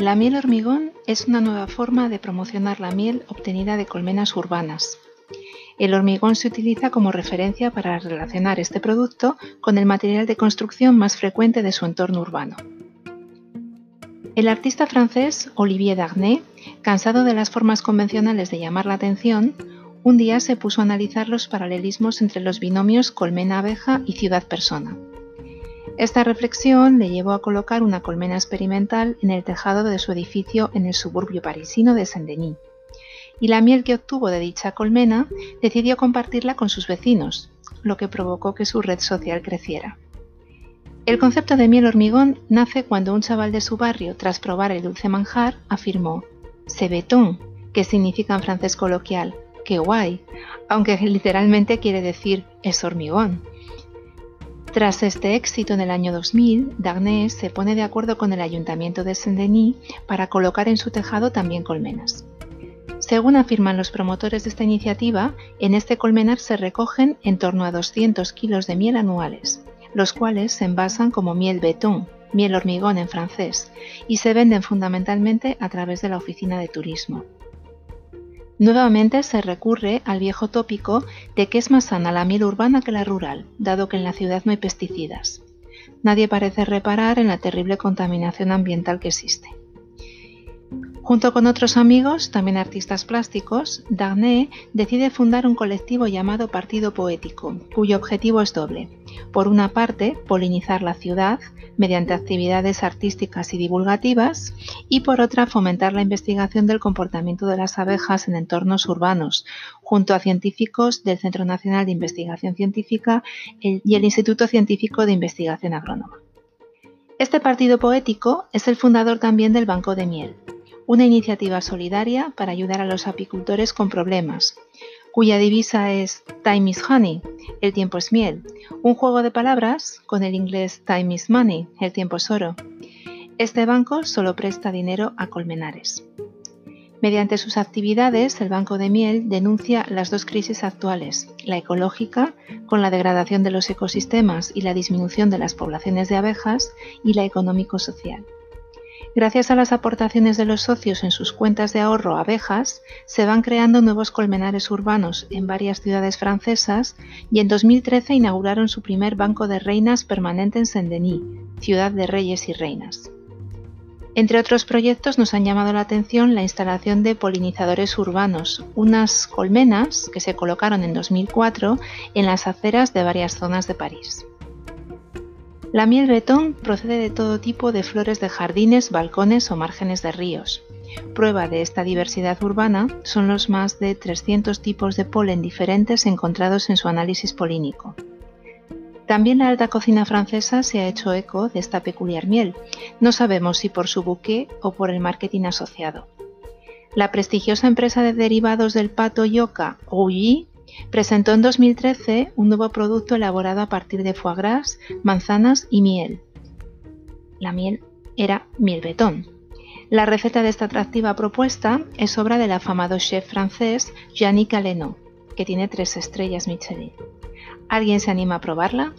La miel hormigón es una nueva forma de promocionar la miel obtenida de colmenas urbanas. El hormigón se utiliza como referencia para relacionar este producto con el material de construcción más frecuente de su entorno urbano. El artista francés Olivier Darnay, cansado de las formas convencionales de llamar la atención, un día se puso a analizar los paralelismos entre los binomios colmena-abeja y ciudad-persona. Esta reflexión le llevó a colocar una colmena experimental en el tejado de su edificio en el suburbio parisino de Saint-Denis. Y la miel que obtuvo de dicha colmena decidió compartirla con sus vecinos, lo que provocó que su red social creciera. El concepto de miel hormigón nace cuando un chaval de su barrio, tras probar el dulce manjar, afirmó Cebetón, que significa en francés coloquial, qué guay, aunque literalmente quiere decir es hormigón. Tras este éxito en el año 2000, Darnés se pone de acuerdo con el ayuntamiento de Saint-Denis para colocar en su tejado también colmenas. Según afirman los promotores de esta iniciativa, en este colmenar se recogen en torno a 200 kilos de miel anuales, los cuales se envasan como miel betón, miel hormigón en francés, y se venden fundamentalmente a través de la oficina de turismo. Nuevamente se recurre al viejo tópico de que es más sana la miel urbana que la rural, dado que en la ciudad no hay pesticidas. Nadie parece reparar en la terrible contaminación ambiental que existe. Junto con otros amigos, también artistas plásticos, Darnay decide fundar un colectivo llamado Partido Poético, cuyo objetivo es doble. Por una parte, polinizar la ciudad mediante actividades artísticas y divulgativas, y por otra, fomentar la investigación del comportamiento de las abejas en entornos urbanos, junto a científicos del Centro Nacional de Investigación Científica y el Instituto Científico de Investigación Agrónoma. Este partido poético es el fundador también del Banco de Miel, una iniciativa solidaria para ayudar a los apicultores con problemas, cuya divisa es Time is Honey, el tiempo es miel, un juego de palabras con el inglés Time is Money, el tiempo es oro. Este banco solo presta dinero a colmenares. Mediante sus actividades, el Banco de Miel denuncia las dos crisis actuales, la ecológica, con la degradación de los ecosistemas y la disminución de las poblaciones de abejas, y la económico-social. Gracias a las aportaciones de los socios en sus cuentas de ahorro abejas, se van creando nuevos colmenares urbanos en varias ciudades francesas y en 2013 inauguraron su primer banco de reinas permanente en Saint-Denis, ciudad de reyes y reinas. Entre otros proyectos nos han llamado la atención la instalación de polinizadores urbanos, unas colmenas que se colocaron en 2004 en las aceras de varias zonas de París. La miel betón procede de todo tipo de flores de jardines, balcones o márgenes de ríos. Prueba de esta diversidad urbana son los más de 300 tipos de polen diferentes encontrados en su análisis polínico. También la alta cocina francesa se ha hecho eco de esta peculiar miel, no sabemos si por su buque o por el marketing asociado. La prestigiosa empresa de derivados del pato yoka, Rouilly, Presentó en 2013 un nuevo producto elaborado a partir de foie gras, manzanas y miel. La miel era miel betón. La receta de esta atractiva propuesta es obra del afamado chef francés Yannick Aleno, que tiene tres estrellas Michelin. ¿Alguien se anima a probarla?